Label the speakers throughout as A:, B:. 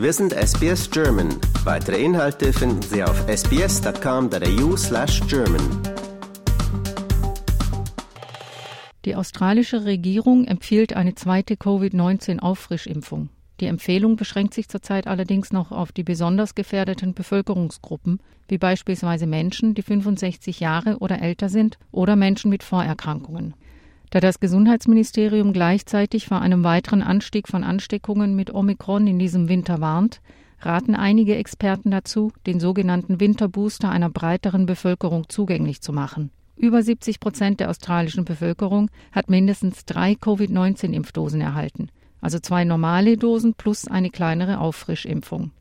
A: Wir sind SBS German. Weitere Inhalte finden Sie auf sbs.com.au slash German.
B: Die australische Regierung empfiehlt eine zweite Covid-19-Auffrischimpfung. Die Empfehlung beschränkt sich zurzeit allerdings noch auf die besonders gefährdeten Bevölkerungsgruppen, wie beispielsweise Menschen, die 65 Jahre oder älter sind oder Menschen mit Vorerkrankungen. Da das Gesundheitsministerium gleichzeitig vor einem weiteren Anstieg von Ansteckungen mit Omikron in diesem Winter warnt, raten einige Experten dazu, den sogenannten Winterbooster einer breiteren Bevölkerung zugänglich zu machen. Über 70 Prozent der australischen Bevölkerung hat mindestens drei Covid-19-Impfdosen erhalten, also zwei normale Dosen plus eine kleinere Auffrischimpfung.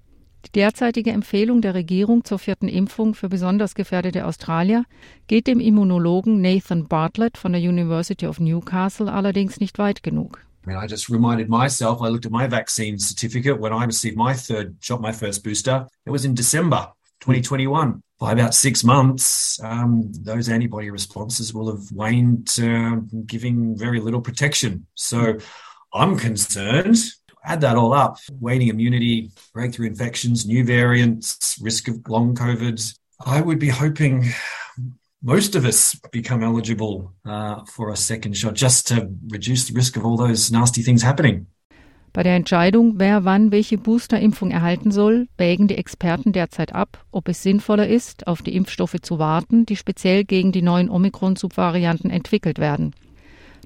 B: Die derzeitige Empfehlung der Regierung zur vierten Impfung für besonders gefährdete Australier geht dem Immunologen Nathan Bartlett von der University of Newcastle allerdings nicht weit genug.
C: I mean, I just reminded myself, I looked at my vaccine certificate when I received my third shot, my first booster. It was in December 2021. By about six months, um, those antibody responses will have waned, uh, giving very little protection. So I'm concerned add that all up, waning immunity, breakthrough infections, new variants, risk of long COVID. I would be hoping most of us become eligible uh, for a second shot just to reduce the risk of all those nasty things happening.
B: Bei der Entscheidung, wer wann welche Boosterimpfung erhalten soll, wägen die Experten derzeit ab, ob es sinnvoller ist, auf die Impfstoffe zu warten, die speziell gegen die neuen Omikron-Subvarianten entwickelt werden.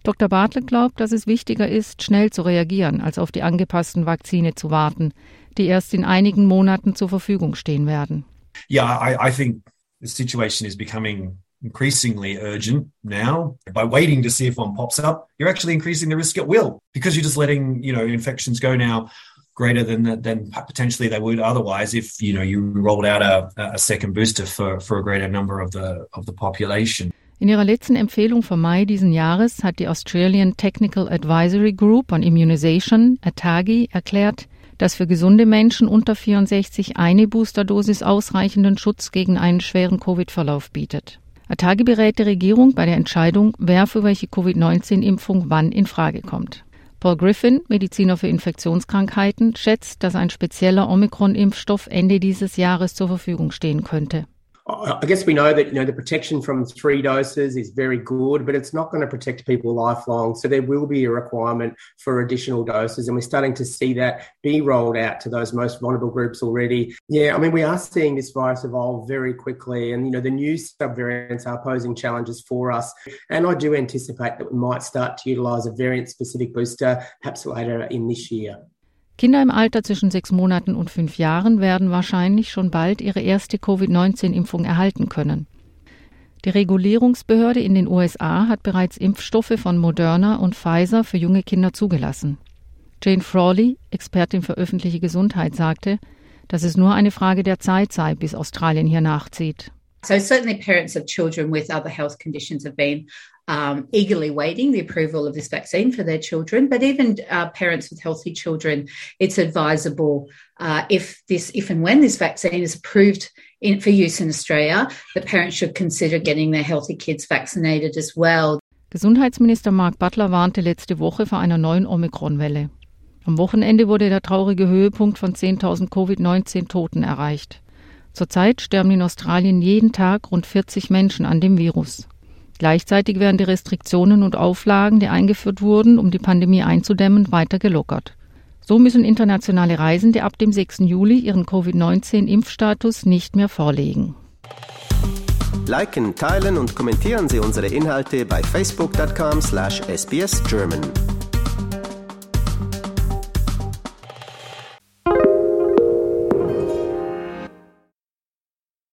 B: Dr. Bartlett glaubt, dass es wichtiger ist, schnell zu reagieren, als auf die angepassten Vakzine zu warten, die erst in einigen Monaten zur Verfügung stehen werden.
C: Yeah, I, I think the situation is becoming increasingly urgent now. By waiting to see if one pops up, you're actually increasing the risk at will because you're just letting, you know, infections go now greater than than potentially they would otherwise if you know you rolled out a, a second booster for for a greater number of the of the population.
B: In ihrer letzten Empfehlung vom Mai diesen Jahres hat die Australian Technical Advisory Group on Immunization, ATAGI, erklärt, dass für gesunde Menschen unter 64 eine Boosterdosis ausreichenden Schutz gegen einen schweren Covid-Verlauf bietet. ATAGI berät die Regierung bei der Entscheidung, wer für welche Covid-19-Impfung wann in Frage kommt. Paul Griffin, Mediziner für Infektionskrankheiten, schätzt, dass ein spezieller Omikron-Impfstoff Ende dieses Jahres zur Verfügung stehen könnte.
D: I guess we know that you know the protection from three doses is very good, but it's not going to protect people lifelong. So there will be a requirement for additional doses, and we're starting to see that be rolled out to those most vulnerable groups already. Yeah, I mean we are seeing this virus evolve very quickly, and you know the new subvariants are posing challenges for us. And I do anticipate that we might start to utilise a variant-specific booster perhaps later in this year.
B: Kinder im Alter zwischen sechs Monaten und fünf Jahren werden wahrscheinlich schon bald ihre erste Covid-19-Impfung erhalten können. Die Regulierungsbehörde in den USA hat bereits Impfstoffe von Moderna und Pfizer für junge Kinder zugelassen. Jane Frawley, Expertin für öffentliche Gesundheit, sagte, dass es nur eine Frage der Zeit sei, bis Australien hier nachzieht.
E: So certainly parents of children with other health conditions have been um, eagerly waiting the approval of this vaccine for their children. But even uh, parents with healthy children, it's advisable uh, if this, if and when this vaccine is approved in, for use in Australia, that parents should consider getting their healthy kids vaccinated as well.
B: Gesundheitsminister Mark Butler warnte letzte Woche vor einer neuen Omikron-Welle. Am Wochenende wurde der traurige Höhepunkt von 10.000 Covid-19-Toten erreicht. Zurzeit sterben in Australien jeden Tag rund 40 Menschen an dem Virus. Gleichzeitig werden die Restriktionen und Auflagen, die eingeführt wurden, um die Pandemie einzudämmen, weiter gelockert. So müssen internationale Reisende ab dem 6. Juli ihren Covid-19-Impfstatus nicht mehr vorlegen.
A: Liken, teilen und kommentieren Sie unsere Inhalte bei facebook.com/sbsgerman.